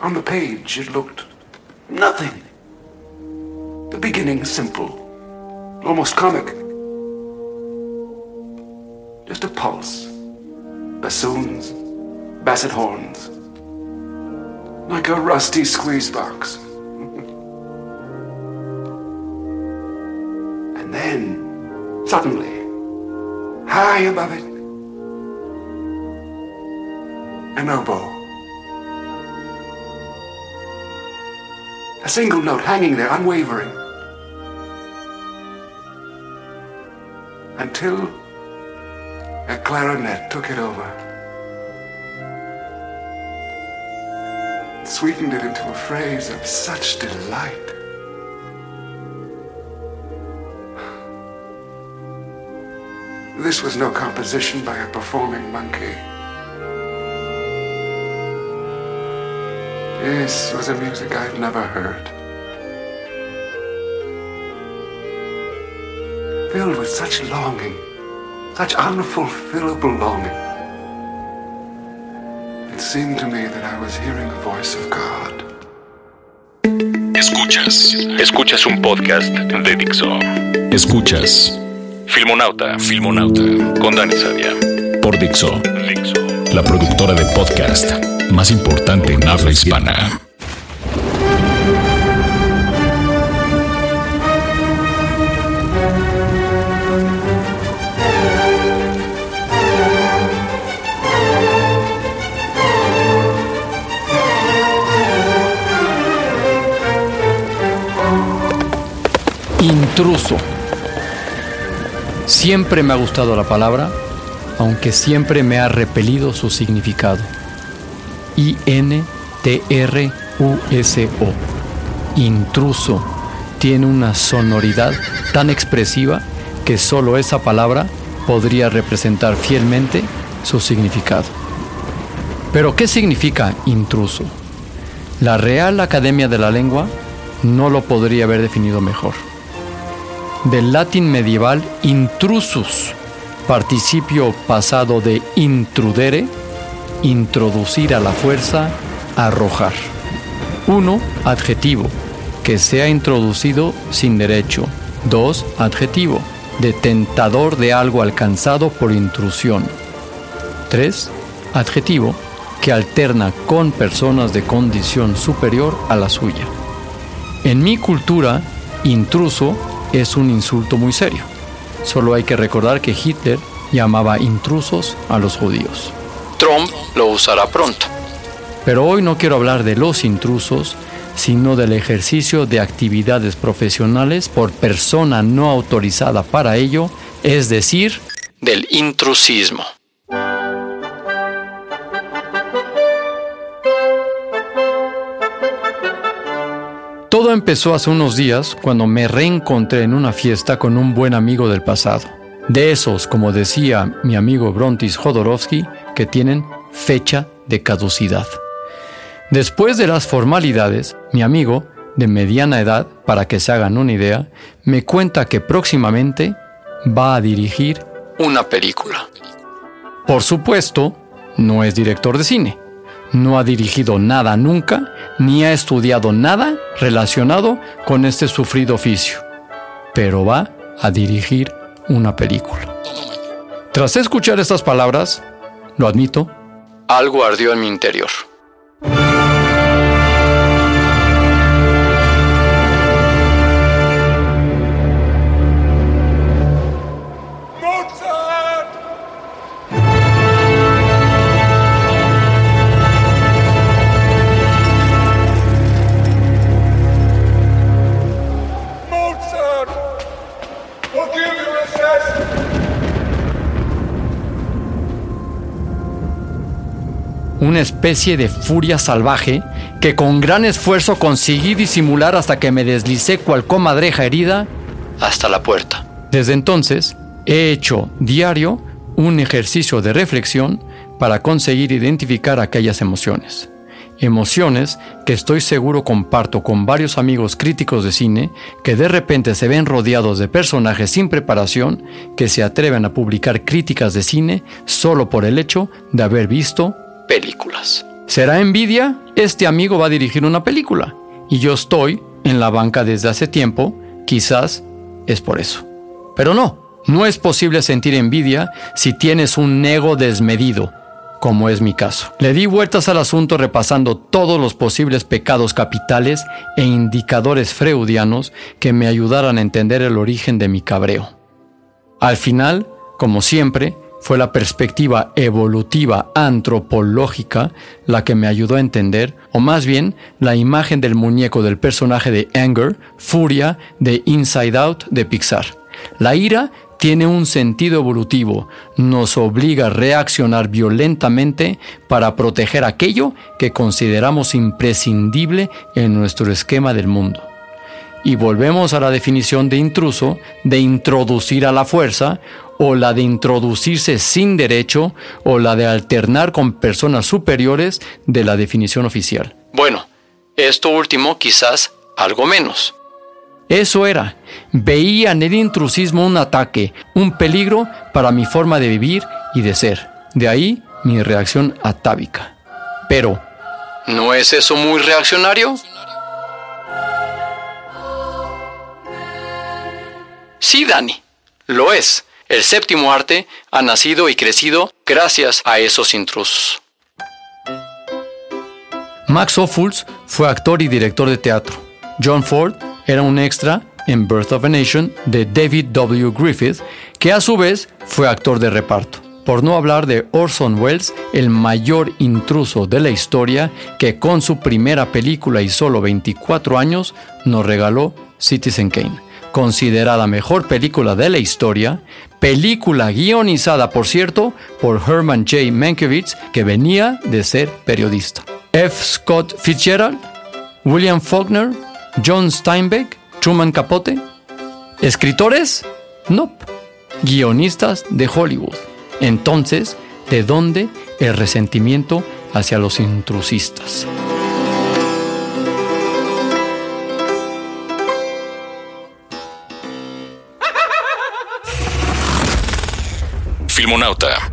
On the page, it looked nothing. The beginning simple almost comic. Just a pulse. Bassoons, basset horns. Like a rusty squeeze box. and then, suddenly, high above it, an oboe. A single note hanging there, unwavering. until a clarinet took it over. Sweetened it into a phrase of such delight. This was no composition by a performing monkey. This was a music I'd never heard. filled with such longing, such unfulfillable longing. It seemed to me that I was hearing the voice of God. Escuchas, escuchas un podcast de Dixo. Escuchas Filmonauta, Filmonauta con Dani Sadia por Dixo, Dixo, la productora de podcast más importante en habla hispana. Intruso. Siempre me ha gustado la palabra, aunque siempre me ha repelido su significado. I-N-T-R-U-S-O. Intruso. Tiene una sonoridad tan expresiva que solo esa palabra podría representar fielmente su significado. Pero, ¿qué significa intruso? La Real Academia de la Lengua no lo podría haber definido mejor del latín medieval intrusus, participio pasado de intrudere, introducir a la fuerza, arrojar. 1. Adjetivo, que sea introducido sin derecho. 2. Adjetivo, de tentador de algo alcanzado por intrusión. 3. Adjetivo, que alterna con personas de condición superior a la suya. En mi cultura, intruso es un insulto muy serio. Solo hay que recordar que Hitler llamaba intrusos a los judíos. Trump lo usará pronto. Pero hoy no quiero hablar de los intrusos, sino del ejercicio de actividades profesionales por persona no autorizada para ello, es decir, del intrusismo. Todo empezó hace unos días cuando me reencontré en una fiesta con un buen amigo del pasado. De esos, como decía mi amigo Brontis Jodorowsky, que tienen fecha de caducidad. Después de las formalidades, mi amigo, de mediana edad, para que se hagan una idea, me cuenta que próximamente va a dirigir una película. Por supuesto, no es director de cine no ha dirigido nada nunca, ni ha estudiado nada relacionado con este sufrido oficio, pero va a dirigir una película. Tras escuchar estas palabras, lo admito, algo ardió en mi interior. Una especie de furia salvaje que con gran esfuerzo conseguí disimular hasta que me deslicé cual comadreja herida hasta la puerta. Desde entonces, he hecho diario un ejercicio de reflexión para conseguir identificar aquellas emociones. Emociones que estoy seguro comparto con varios amigos críticos de cine que de repente se ven rodeados de personajes sin preparación que se atreven a publicar críticas de cine solo por el hecho de haber visto películas. ¿Será envidia? Este amigo va a dirigir una película y yo estoy en la banca desde hace tiempo, quizás es por eso. Pero no, no es posible sentir envidia si tienes un ego desmedido, como es mi caso. Le di vueltas al asunto repasando todos los posibles pecados capitales e indicadores freudianos que me ayudaran a entender el origen de mi cabreo. Al final, como siempre, fue la perspectiva evolutiva antropológica la que me ayudó a entender, o más bien la imagen del muñeco del personaje de Anger, Furia, de Inside Out de Pixar. La ira tiene un sentido evolutivo, nos obliga a reaccionar violentamente para proteger aquello que consideramos imprescindible en nuestro esquema del mundo. Y volvemos a la definición de intruso, de introducir a la fuerza, o la de introducirse sin derecho, o la de alternar con personas superiores de la definición oficial. Bueno, esto último quizás algo menos. Eso era. Veía en el intrusismo un ataque, un peligro para mi forma de vivir y de ser. De ahí mi reacción atávica. Pero, ¿no es eso muy reaccionario? Sí, Dani, lo es. El séptimo arte ha nacido y crecido gracias a esos intrusos. Max Ophuls fue actor y director de teatro. John Ford era un extra en Birth of a Nation de David W. Griffith, que a su vez fue actor de reparto. Por no hablar de Orson Welles, el mayor intruso de la historia, que con su primera película y solo 24 años nos regaló Citizen Kane, considerada mejor película de la historia, película guionizada, por cierto, por Herman J. Mankiewicz, que venía de ser periodista. F. Scott Fitzgerald, William Faulkner, John Steinbeck, Truman Capote. ¿Escritores? No. Guionistas de Hollywood. Entonces, ¿de dónde el resentimiento hacia los intrusistas? Filmonauta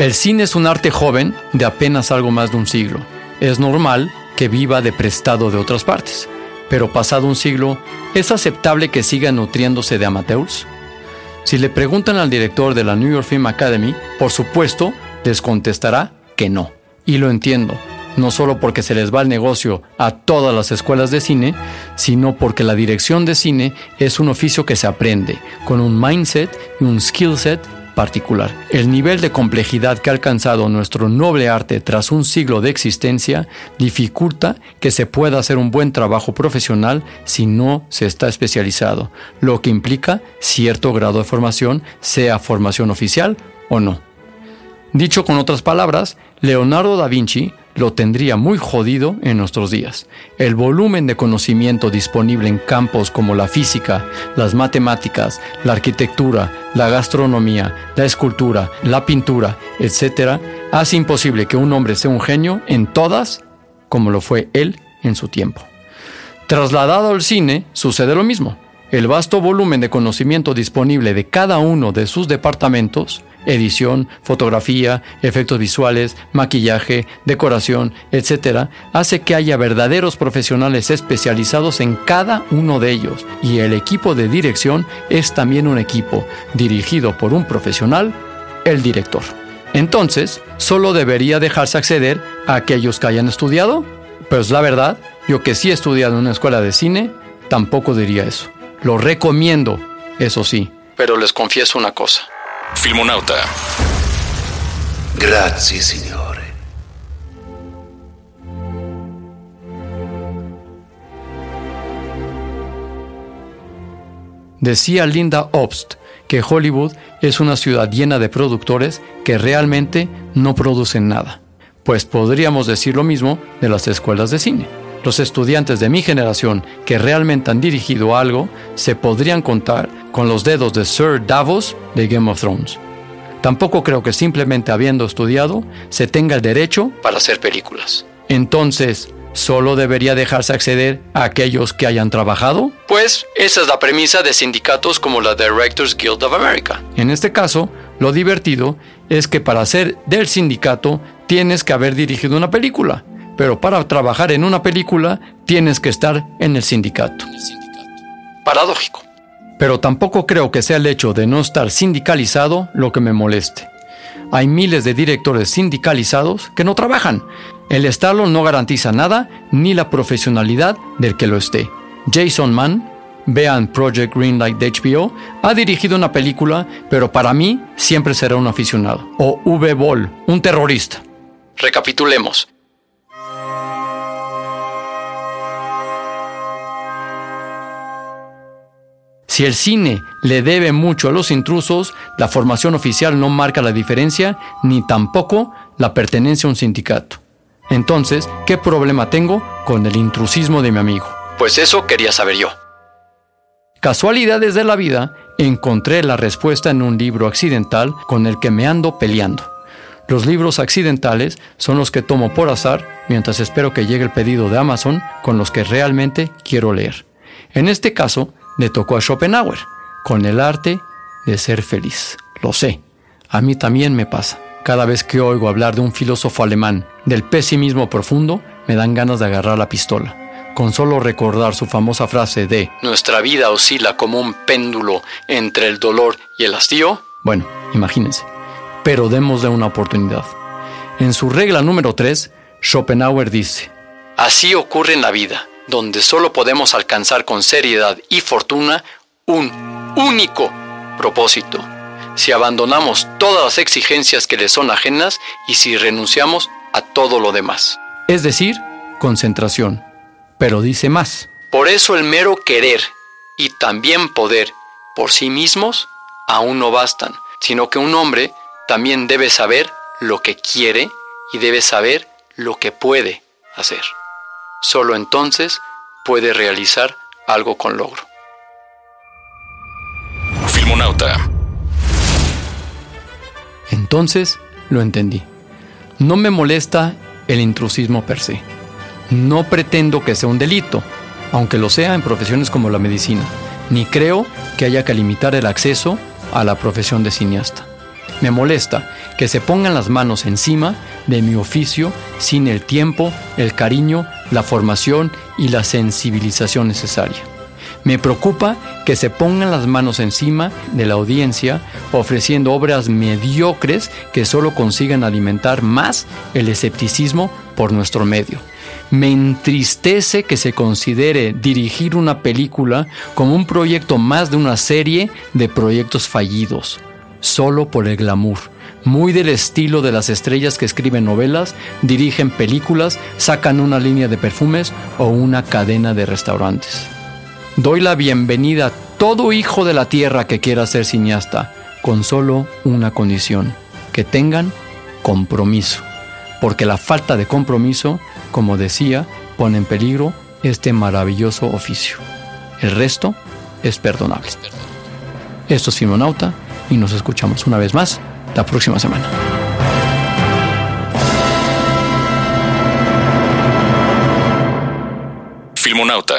El cine es un arte joven de apenas algo más de un siglo. Es normal que viva de prestado de otras partes, pero pasado un siglo, ¿es aceptable que siga nutriéndose de amateurs? Si le preguntan al director de la New York Film Academy, por supuesto, les contestará que no. Y lo entiendo, no solo porque se les va el negocio a todas las escuelas de cine, sino porque la dirección de cine es un oficio que se aprende, con un mindset y un skill set particular. El nivel de complejidad que ha alcanzado nuestro noble arte tras un siglo de existencia dificulta que se pueda hacer un buen trabajo profesional si no se está especializado, lo que implica cierto grado de formación, sea formación oficial o no. Dicho con otras palabras, Leonardo da Vinci lo tendría muy jodido en nuestros días. El volumen de conocimiento disponible en campos como la física, las matemáticas, la arquitectura, la gastronomía, la escultura, la pintura, etc., hace imposible que un hombre sea un genio en todas como lo fue él en su tiempo. Trasladado al cine, sucede lo mismo. El vasto volumen de conocimiento disponible de cada uno de sus departamentos edición, fotografía, efectos visuales, maquillaje, decoración, etc., hace que haya verdaderos profesionales especializados en cada uno de ellos y el equipo de dirección es también un equipo dirigido por un profesional, el director. Entonces, solo debería dejarse acceder a aquellos que hayan estudiado. Pues la verdad, yo que sí he estudiado en una escuela de cine, tampoco diría eso. Lo recomiendo, eso sí, pero les confieso una cosa. Filmonauta. Grazie, signore. Decía Linda Obst que Hollywood es una ciudad llena de productores que realmente no producen nada. Pues podríamos decir lo mismo de las escuelas de cine. Los estudiantes de mi generación que realmente han dirigido algo se podrían contar con los dedos de Sir Davos de Game of Thrones. Tampoco creo que simplemente habiendo estudiado se tenga el derecho para hacer películas. Entonces, ¿solo debería dejarse acceder a aquellos que hayan trabajado? Pues esa es la premisa de sindicatos como la Directors Guild of America. En este caso, lo divertido es que para ser del sindicato tienes que haber dirigido una película, pero para trabajar en una película tienes que estar en el sindicato. Paradójico. Pero tampoco creo que sea el hecho de no estar sindicalizado lo que me moleste. Hay miles de directores sindicalizados que no trabajan. El estarlo no garantiza nada ni la profesionalidad del que lo esté. Jason Mann, vean Project Greenlight de HBO, ha dirigido una película, pero para mí siempre será un aficionado. O V. Ball, un terrorista. Recapitulemos. Si el cine le debe mucho a los intrusos, la formación oficial no marca la diferencia ni tampoco la pertenencia a un sindicato. Entonces, ¿qué problema tengo con el intrusismo de mi amigo? Pues eso quería saber yo. Casualidades de la vida, encontré la respuesta en un libro accidental con el que me ando peleando. Los libros accidentales son los que tomo por azar mientras espero que llegue el pedido de Amazon con los que realmente quiero leer. En este caso, le tocó a Schopenhauer, con el arte de ser feliz. Lo sé, a mí también me pasa. Cada vez que oigo hablar de un filósofo alemán del pesimismo profundo, me dan ganas de agarrar la pistola. Con solo recordar su famosa frase de Nuestra vida oscila como un péndulo entre el dolor y el hastío. Bueno, imagínense. Pero demos de una oportunidad. En su regla número 3, Schopenhauer dice, Así ocurre en la vida donde solo podemos alcanzar con seriedad y fortuna un único propósito, si abandonamos todas las exigencias que le son ajenas y si renunciamos a todo lo demás. Es decir, concentración. Pero dice más. Por eso el mero querer y también poder por sí mismos aún no bastan, sino que un hombre también debe saber lo que quiere y debe saber lo que puede hacer. Solo entonces puede realizar algo con logro. Filmonauta. Entonces lo entendí. No me molesta el intrusismo per se. No pretendo que sea un delito, aunque lo sea en profesiones como la medicina, ni creo que haya que limitar el acceso a la profesión de cineasta. Me molesta que se pongan las manos encima de mi oficio sin el tiempo, el cariño, la formación y la sensibilización necesaria. Me preocupa que se pongan las manos encima de la audiencia ofreciendo obras mediocres que solo consigan alimentar más el escepticismo por nuestro medio. Me entristece que se considere dirigir una película como un proyecto más de una serie de proyectos fallidos solo por el glamour, muy del estilo de las estrellas que escriben novelas, dirigen películas, sacan una línea de perfumes o una cadena de restaurantes. Doy la bienvenida a todo hijo de la tierra que quiera ser cineasta, con solo una condición, que tengan compromiso, porque la falta de compromiso, como decía, pone en peligro este maravilloso oficio. El resto es perdonable. Esto es Filmonauta y nos escuchamos una vez más la próxima semana. Filmonauta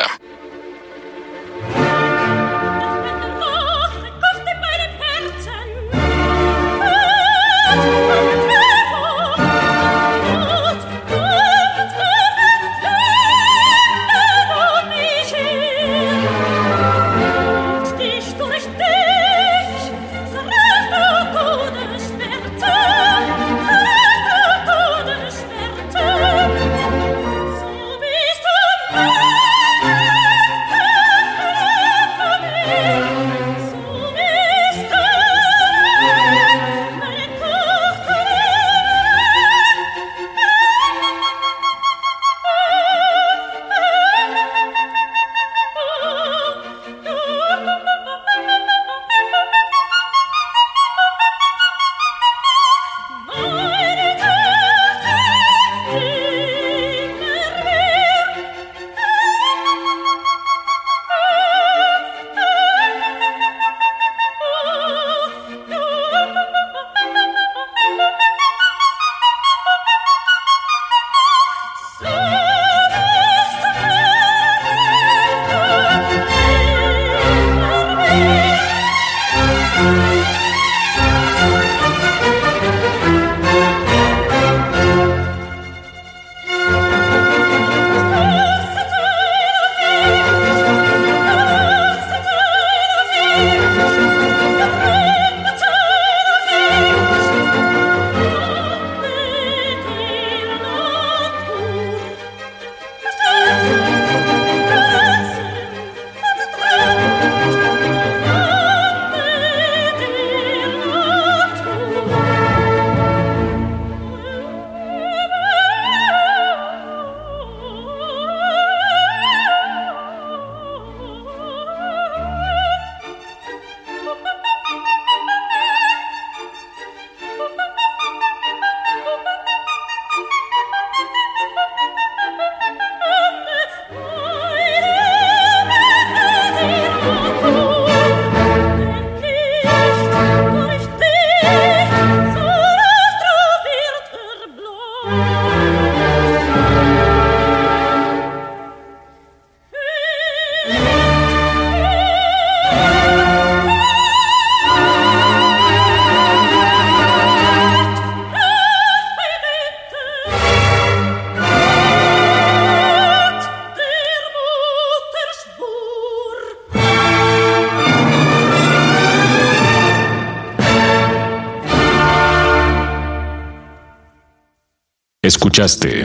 Escuchaste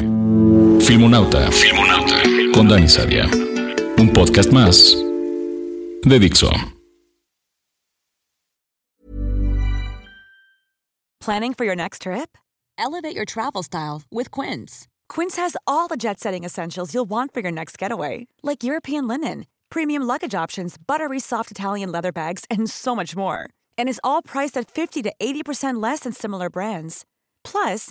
Filmonauta, Filmonauta con Dani Sadia. Un podcast más de Dixo. Planning for your next trip? Elevate your travel style with Quince. Quince has all the jet-setting essentials you'll want for your next getaway, like European linen, premium luggage options, buttery soft Italian leather bags, and so much more. And is all priced at 50 to 80% less than similar brands. Plus,